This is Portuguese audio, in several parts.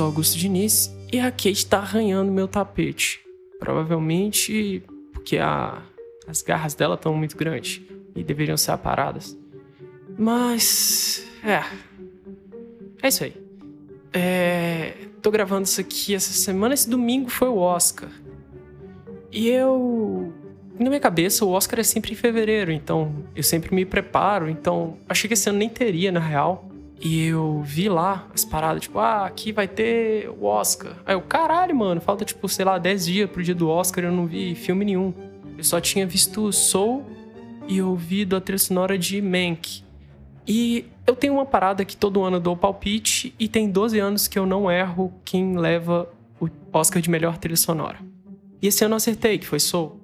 sou Augusto Diniz e a Kate tá arranhando meu tapete. Provavelmente porque a, as garras dela estão muito grandes e deveriam ser aparadas. Mas. É. É isso aí. É, tô gravando isso aqui essa semana. Esse domingo foi o Oscar. E eu. Na minha cabeça, o Oscar é sempre em fevereiro, então eu sempre me preparo. Então, achei que esse ano nem teria, na real. E eu vi lá as paradas, tipo, ah, aqui vai ter o Oscar. Aí eu, caralho, mano, falta, tipo, sei lá, 10 dias pro dia do Oscar eu não vi filme nenhum. Eu só tinha visto Soul e ouvido a trilha sonora de Mank. E eu tenho uma parada que todo ano eu dou palpite e tem 12 anos que eu não erro quem leva o Oscar de melhor trilha sonora. E esse ano eu acertei, que foi Soul.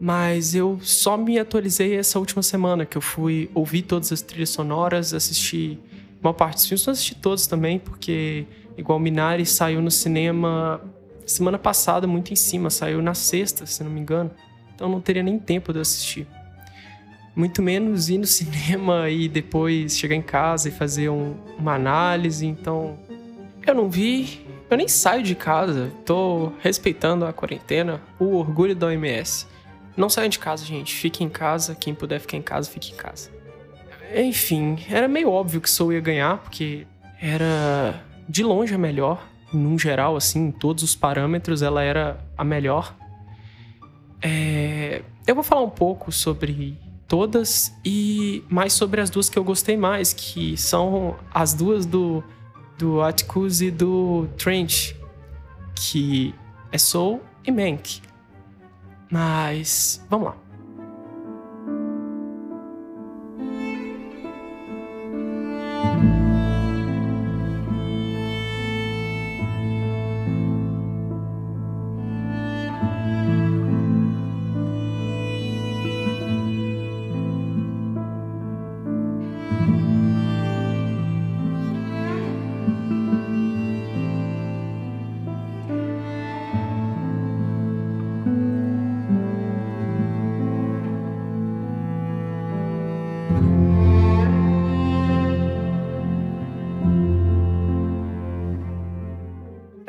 Mas eu só me atualizei essa última semana, que eu fui ouvir todas as trilhas sonoras, assistir uma parte dos filmes, não assisti todos também, porque igual Minari saiu no cinema semana passada, muito em cima, saiu na sexta, se não me engano. Então não teria nem tempo de assistir. Muito menos ir no cinema e depois chegar em casa e fazer um, uma análise. Então, eu não vi, eu nem saio de casa. Tô respeitando a quarentena, o orgulho da OMS. Não saiam de casa, gente. Fiquem em casa. Quem puder ficar em casa, fique em casa. Enfim, era meio óbvio que Soul ia ganhar, porque era de longe a melhor. Num geral, assim, em todos os parâmetros, ela era a melhor. É... Eu vou falar um pouco sobre todas e mais sobre as duas que eu gostei mais, que são as duas do, do Atticus e do Trent, que é Soul e Mank. Mas vamos lá.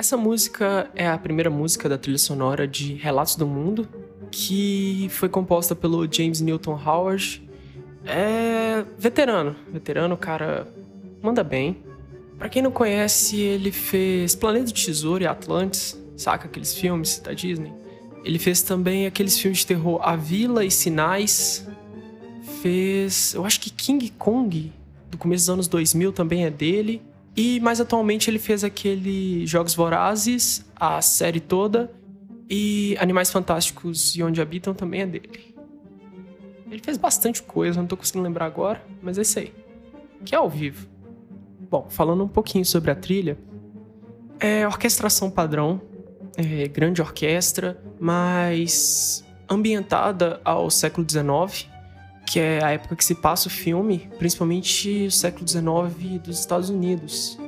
Essa música é a primeira música da trilha sonora de Relatos do Mundo, que foi composta pelo James Newton Howard. É veterano, veterano, cara manda bem. Para quem não conhece, ele fez Planeta do Tesouro e Atlantis, saca aqueles filmes da Disney? Ele fez também aqueles filmes de terror A Vila e Sinais. Fez, eu acho que King Kong, do começo dos anos 2000 também é dele. E mais atualmente ele fez aquele Jogos Vorazes, a série toda, e Animais Fantásticos e Onde Habitam também é dele. Ele fez bastante coisa, não tô conseguindo lembrar agora, mas é isso aí. Que é ao vivo. Bom, falando um pouquinho sobre a trilha, é orquestração padrão, é grande orquestra, mas ambientada ao século XIX, que é a época que se passa o filme, principalmente o século XIX dos Estados Unidos.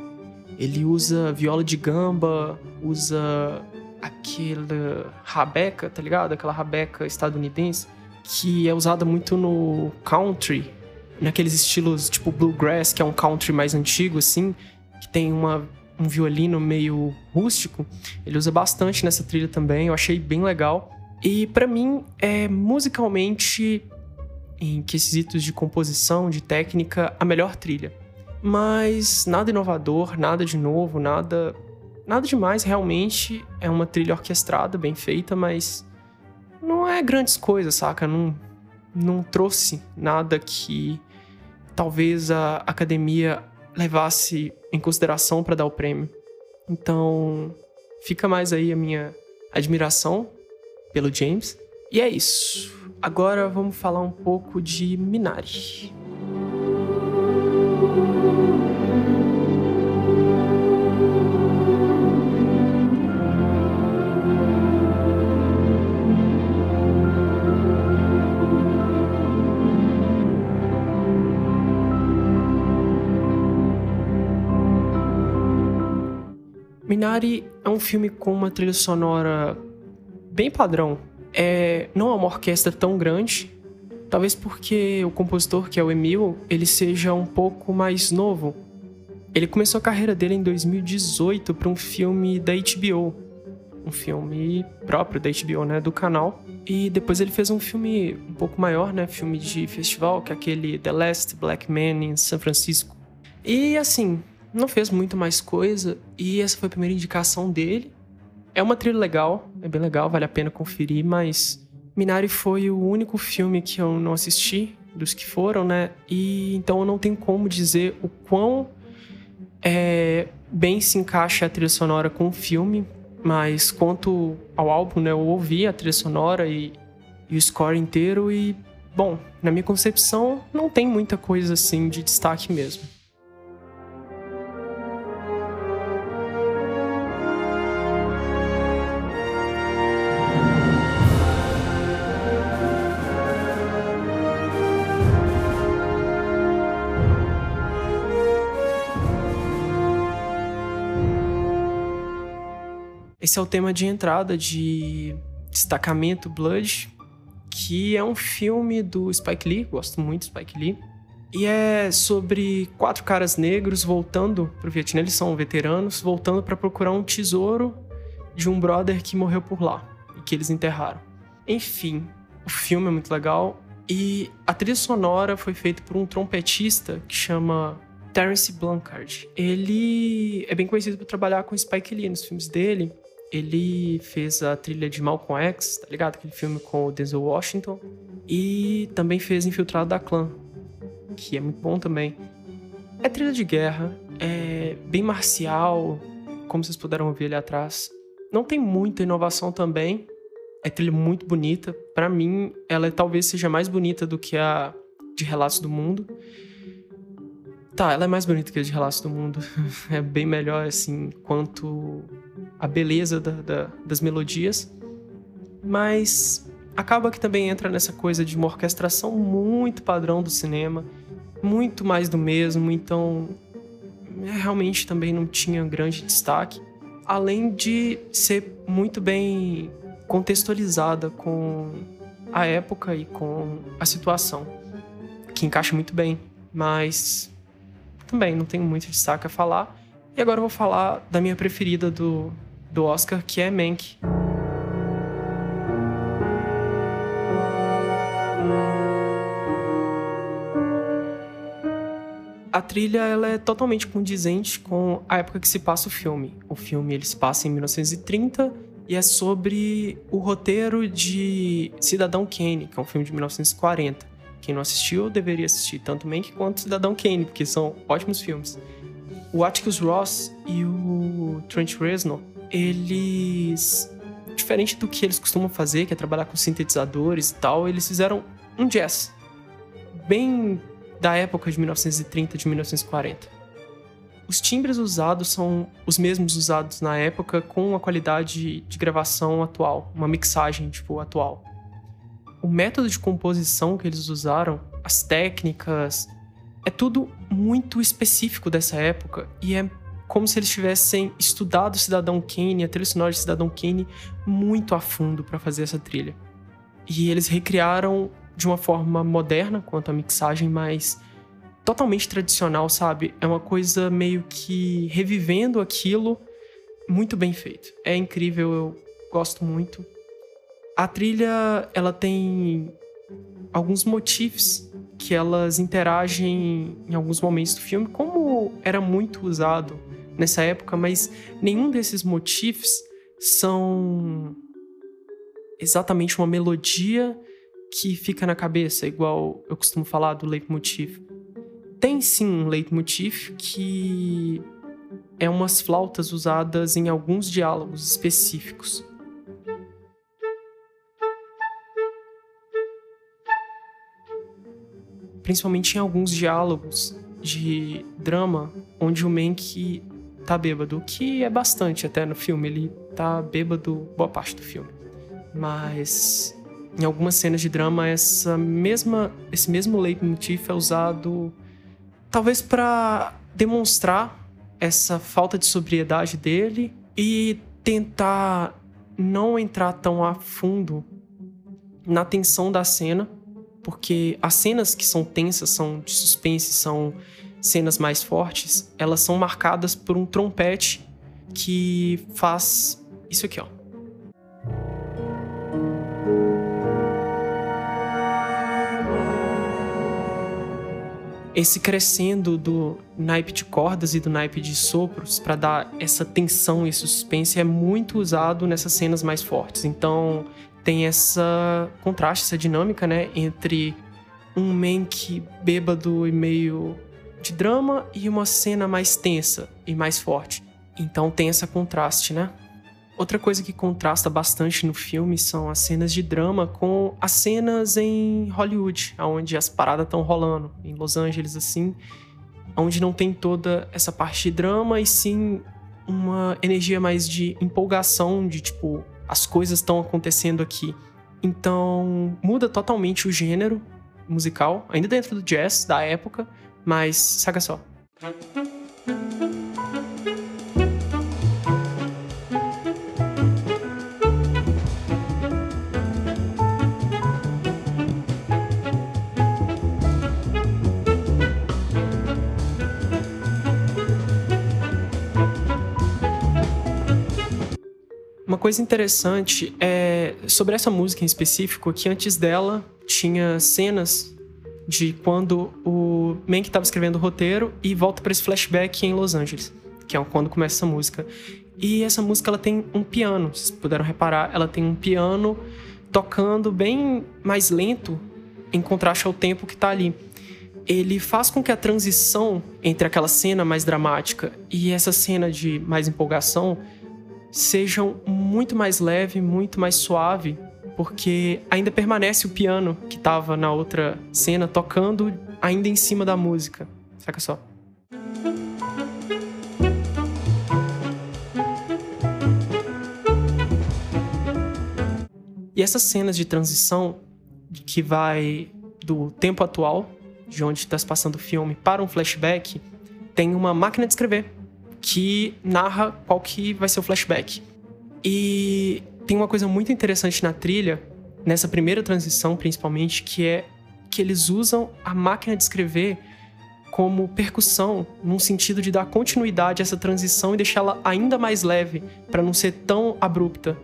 Ele usa viola de gamba, usa aquela rabeca, tá ligado? Aquela rabeca estadunidense que é usada muito no country, naqueles estilos tipo bluegrass, que é um country mais antigo assim, que tem uma um violino meio rústico. Ele usa bastante nessa trilha também, eu achei bem legal. E para mim é musicalmente em quesitos de composição, de técnica, a melhor trilha. Mas nada inovador, nada de novo, nada nada demais realmente. É uma trilha orquestrada, bem feita, mas não é grandes coisas, saca? Não, não trouxe nada que talvez a academia levasse em consideração para dar o prêmio. Então, fica mais aí a minha admiração pelo James. E é isso. Agora vamos falar um pouco de Minari. Minari é um filme com uma trilha sonora bem padrão, é, não é uma orquestra tão grande, talvez porque o compositor, que é o Emil, ele seja um pouco mais novo. Ele começou a carreira dele em 2018 para um filme da HBO, um filme próprio da HBO, né, do canal. E depois ele fez um filme um pouco maior, né, filme de festival, que é aquele The Last Black Man em São Francisco. E assim, não fez muito mais coisa e essa foi a primeira indicação dele. É uma trilha legal, é bem legal, vale a pena conferir, mas Minari foi o único filme que eu não assisti dos que foram, né? E então eu não tenho como dizer o quão é, bem se encaixa a trilha sonora com o filme, mas quanto ao álbum, né, eu ouvi a trilha sonora e, e o score inteiro e, bom, na minha concepção, não tem muita coisa assim de destaque mesmo. Esse é o tema de entrada de Destacamento Blood, que é um filme do Spike Lee, gosto muito do Spike Lee. E é sobre quatro caras negros voltando pro Vietnã, eles são veteranos, voltando para procurar um tesouro de um brother que morreu por lá e que eles enterraram. Enfim, o filme é muito legal e a trilha sonora foi feita por um trompetista que chama Terence Blanchard. Ele é bem conhecido por trabalhar com Spike Lee nos filmes dele ele fez a trilha de Malcolm X, tá ligado? Aquele filme com o Denzel Washington. E também fez Infiltrado da Clã, que é muito bom também. É trilha de guerra, é bem marcial, como vocês puderam ver ali atrás. Não tem muita inovação também. É trilha muito bonita. Para mim, ela talvez seja mais bonita do que a de Relatos do Mundo. Tá, ela é mais bonita que a de Relatos do Mundo. é bem melhor, assim, quanto a beleza da, da, das melodias. Mas acaba que também entra nessa coisa de uma orquestração muito padrão do cinema, muito mais do mesmo, então é, realmente também não tinha grande destaque. Além de ser muito bem contextualizada com a época e com a situação, que encaixa muito bem. Mas também não tenho muito destaque a falar. E agora eu vou falar da minha preferida do, do Oscar, que é Mank. A trilha ela é totalmente condizente com a época que se passa o filme. O filme ele se passa em 1930 e é sobre o roteiro de Cidadão Kane, que é um filme de 1940. Quem não assistiu deveria assistir tanto Mank quanto Cidadão Kane, porque são ótimos filmes. O Atticus Ross e o Trent Reznor, eles diferente do que eles costumam fazer, que é trabalhar com sintetizadores e tal, eles fizeram um jazz bem da época de 1930, de 1940. Os timbres usados são os mesmos usados na época com a qualidade de gravação atual, uma mixagem tipo atual o método de composição que eles usaram, as técnicas, é tudo muito específico dessa época e é como se eles tivessem estudado Cidadão Kane, a trilha sonora de Cidadão Kane, muito a fundo para fazer essa trilha. E eles recriaram de uma forma moderna quanto à mixagem, mas totalmente tradicional, sabe? É uma coisa meio que revivendo aquilo muito bem feito. É incrível, eu gosto muito. A trilha, ela tem alguns motifs que elas interagem em alguns momentos do filme, como era muito usado nessa época, mas nenhum desses motifs são exatamente uma melodia que fica na cabeça, igual eu costumo falar do leitmotiv. Tem sim um leitmotiv que é umas flautas usadas em alguns diálogos específicos. Principalmente em alguns diálogos de drama, onde o Mank tá bêbado, que é bastante até no filme, ele tá bêbado boa parte do filme. Mas em algumas cenas de drama essa mesma esse mesmo leitmotiv é usado talvez para demonstrar essa falta de sobriedade dele e tentar não entrar tão a fundo na tensão da cena porque as cenas que são tensas, são de suspense, são cenas mais fortes, elas são marcadas por um trompete que faz isso aqui, ó. esse crescendo do naipe de cordas e do naipe de sopros para dar essa tensão e suspense é muito usado nessas cenas mais fortes. Então tem essa contraste, essa dinâmica, né, entre um Mank bêbado e meio de drama e uma cena mais tensa e mais forte. Então tem essa contraste, né? Outra coisa que contrasta bastante no filme são as cenas de drama com as cenas em Hollywood, onde as paradas estão rolando, em Los Angeles, assim, onde não tem toda essa parte de drama e sim uma energia mais de empolgação, de tipo, as coisas estão acontecendo aqui. Então, muda totalmente o gênero musical, ainda dentro do jazz da época, mas saca só. Coisa interessante é sobre essa música em específico, que antes dela tinha cenas de quando o Mank estava escrevendo o roteiro e volta para esse flashback em Los Angeles, que é quando começa essa música. E essa música ela tem um piano, vocês puderam reparar, ela tem um piano tocando bem mais lento em contraste ao tempo que está ali. Ele faz com que a transição entre aquela cena mais dramática e essa cena de mais empolgação sejam muito mais leve, muito mais suave, porque ainda permanece o piano que estava na outra cena tocando ainda em cima da música. Saca só. E essas cenas de transição que vai do tempo atual, de onde está se passando o filme, para um flashback, tem uma máquina de escrever que narra qual que vai ser o flashback. E tem uma coisa muito interessante na trilha, nessa primeira transição principalmente, que é que eles usam a máquina de escrever como percussão, num sentido de dar continuidade a essa transição e deixá-la ainda mais leve, para não ser tão abrupta.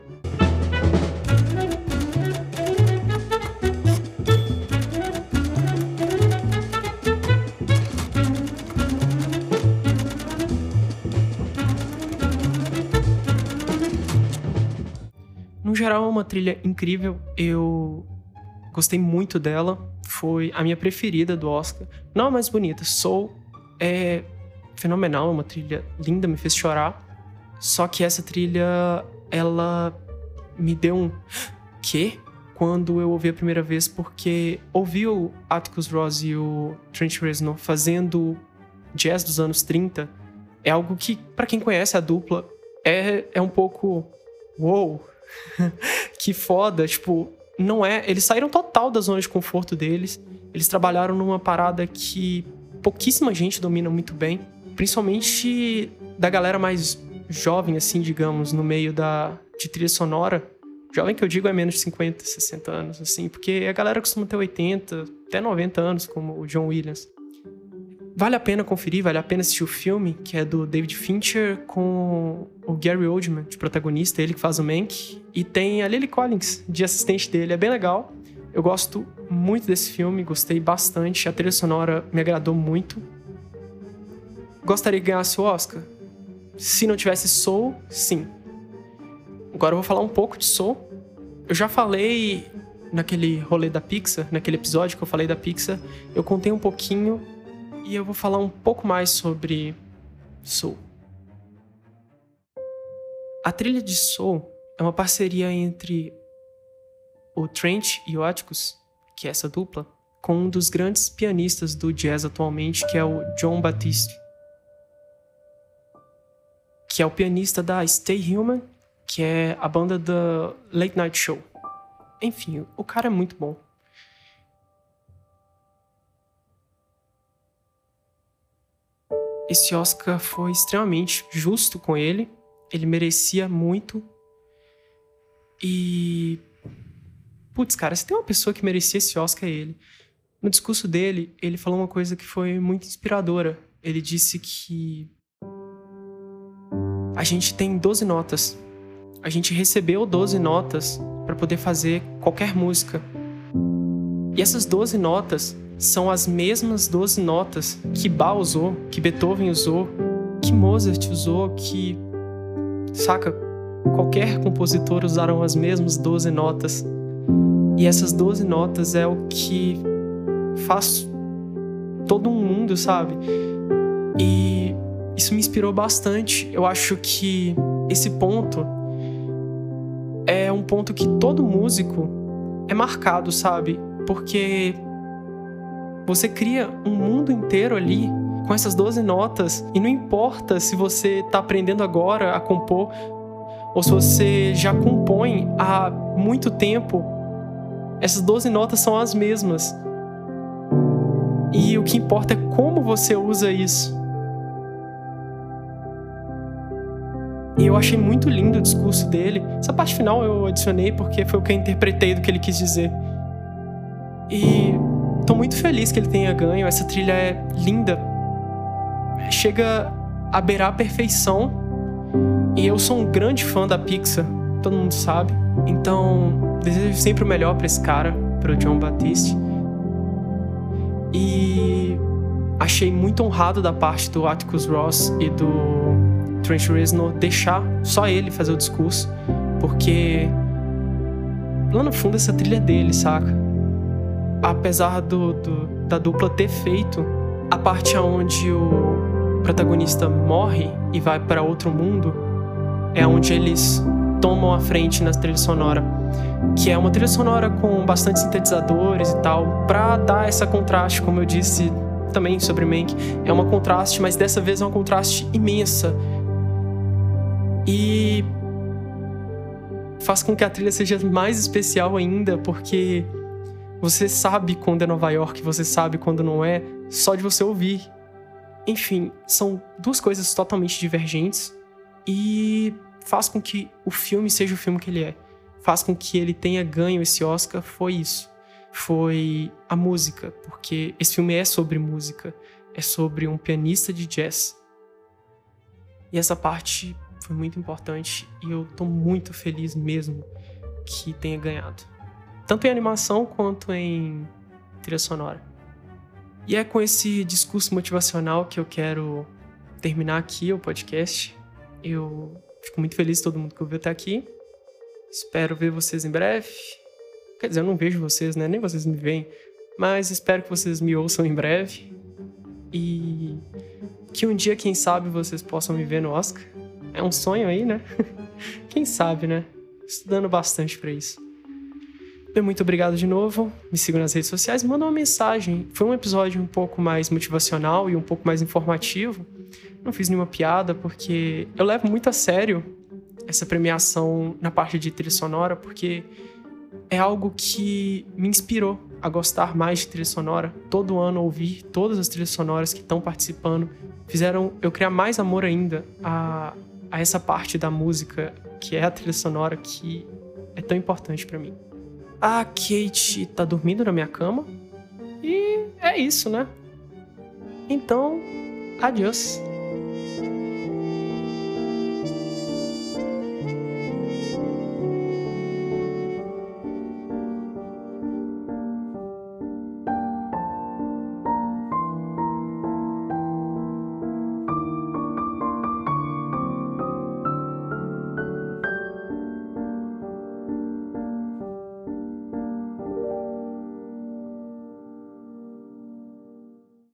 Geral, é uma trilha incrível. Eu gostei muito dela. Foi a minha preferida do Oscar. Não a mais bonita. Soul é fenomenal, é uma trilha linda, me fez chorar. Só que essa trilha, ela me deu um quê? Quando eu ouvi a primeira vez, porque ouvi o Atticus Ross e o Trent Reznor fazendo jazz dos anos 30 é algo que, para quem conhece a dupla, é, é um pouco. Uou! que foda, tipo, não é. Eles saíram total da zona de conforto deles. Eles trabalharam numa parada que pouquíssima gente domina muito bem, principalmente da galera mais jovem, assim, digamos, no meio da de trilha sonora. Jovem que eu digo é menos de 50, 60 anos, assim, porque a galera costuma ter 80, até 90 anos, como o John Williams. Vale a pena conferir, vale a pena assistir o filme, que é do David Fincher com o Gary Oldman de protagonista, ele que faz o Mank, e tem a Lily Collins de assistente dele, é bem legal. Eu gosto muito desse filme, gostei bastante, a trilha sonora me agradou muito. Gostaria que ganhasse o Oscar? Se não tivesse Soul, sim. Agora eu vou falar um pouco de Soul. Eu já falei naquele rolê da Pixar, naquele episódio que eu falei da Pixar, eu contei um pouquinho e eu vou falar um pouco mais sobre Soul. A trilha de Soul é uma parceria entre o Trent e o Atticus, que é essa dupla, com um dos grandes pianistas do jazz atualmente, que é o John Batiste, que é o pianista da Stay Human, que é a banda da Late Night Show. Enfim, o cara é muito bom. Esse Oscar foi extremamente justo com ele. Ele merecia muito. E. Putz, cara, se tem uma pessoa que merecia esse Oscar, é ele. No discurso dele, ele falou uma coisa que foi muito inspiradora ele disse que a gente tem 12 notas. A gente recebeu 12 notas para poder fazer qualquer música. E essas 12 notas são as mesmas 12 notas que Bach usou, que Beethoven usou, que Mozart usou, que. Saca? Qualquer compositor usaram as mesmas 12 notas. E essas 12 notas é o que faz todo um mundo, sabe? E isso me inspirou bastante. Eu acho que esse ponto é um ponto que todo músico é marcado, sabe? Porque você cria um mundo inteiro ali com essas 12 notas e não importa se você está aprendendo agora a compor ou se você já compõe há muito tempo, essas 12 notas são as mesmas. E o que importa é como você usa isso. E eu achei muito lindo o discurso dele. Essa parte final eu adicionei porque foi o que eu interpretei do que ele quis dizer. E tô muito feliz que ele tenha ganho. Essa trilha é linda. Chega a beirar a perfeição. E eu sou um grande fã da Pixar, todo mundo sabe. Então, desejo sempre o melhor para esse cara, para o John Batiste. E achei muito honrado da parte do Atticus Ross e do Trent Reznor deixar só ele fazer o discurso, porque lá no fundo essa trilha é dele, saca? Apesar do, do da dupla ter feito a parte onde o protagonista morre e vai para outro mundo, é onde eles tomam a frente na trilha sonora, que é uma trilha sonora com bastante sintetizadores e tal, para dar essa contraste, como eu disse também sobre Mank, é uma contraste, mas dessa vez é uma contraste imensa. E faz com que a trilha seja mais especial ainda, porque você sabe quando é Nova York, você sabe quando não é, só de você ouvir. Enfim, são duas coisas totalmente divergentes e faz com que o filme seja o filme que ele é. Faz com que ele tenha ganho esse Oscar, foi isso. Foi a música, porque esse filme é sobre música, é sobre um pianista de jazz. E essa parte foi muito importante e eu tô muito feliz mesmo que tenha ganhado. Tanto em animação quanto em trilha sonora. E é com esse discurso motivacional que eu quero terminar aqui o podcast. Eu fico muito feliz todo mundo que ouviu até aqui. Espero ver vocês em breve. Quer dizer, eu não vejo vocês, né? Nem vocês me veem. Mas espero que vocês me ouçam em breve. E que um dia, quem sabe, vocês possam me ver no Oscar. É um sonho aí, né? Quem sabe, né? Estudando bastante para isso. Muito obrigado de novo. Me sigam nas redes sociais, manda uma mensagem. Foi um episódio um pouco mais motivacional e um pouco mais informativo. Não fiz nenhuma piada porque eu levo muito a sério essa premiação na parte de trilha sonora, porque é algo que me inspirou a gostar mais de trilha sonora. Todo ano ouvir todas as trilhas sonoras que estão participando fizeram eu criar mais amor ainda a, a essa parte da música que é a trilha sonora que é tão importante para mim. A Kate tá dormindo na minha cama e é isso, né? Então, adiós.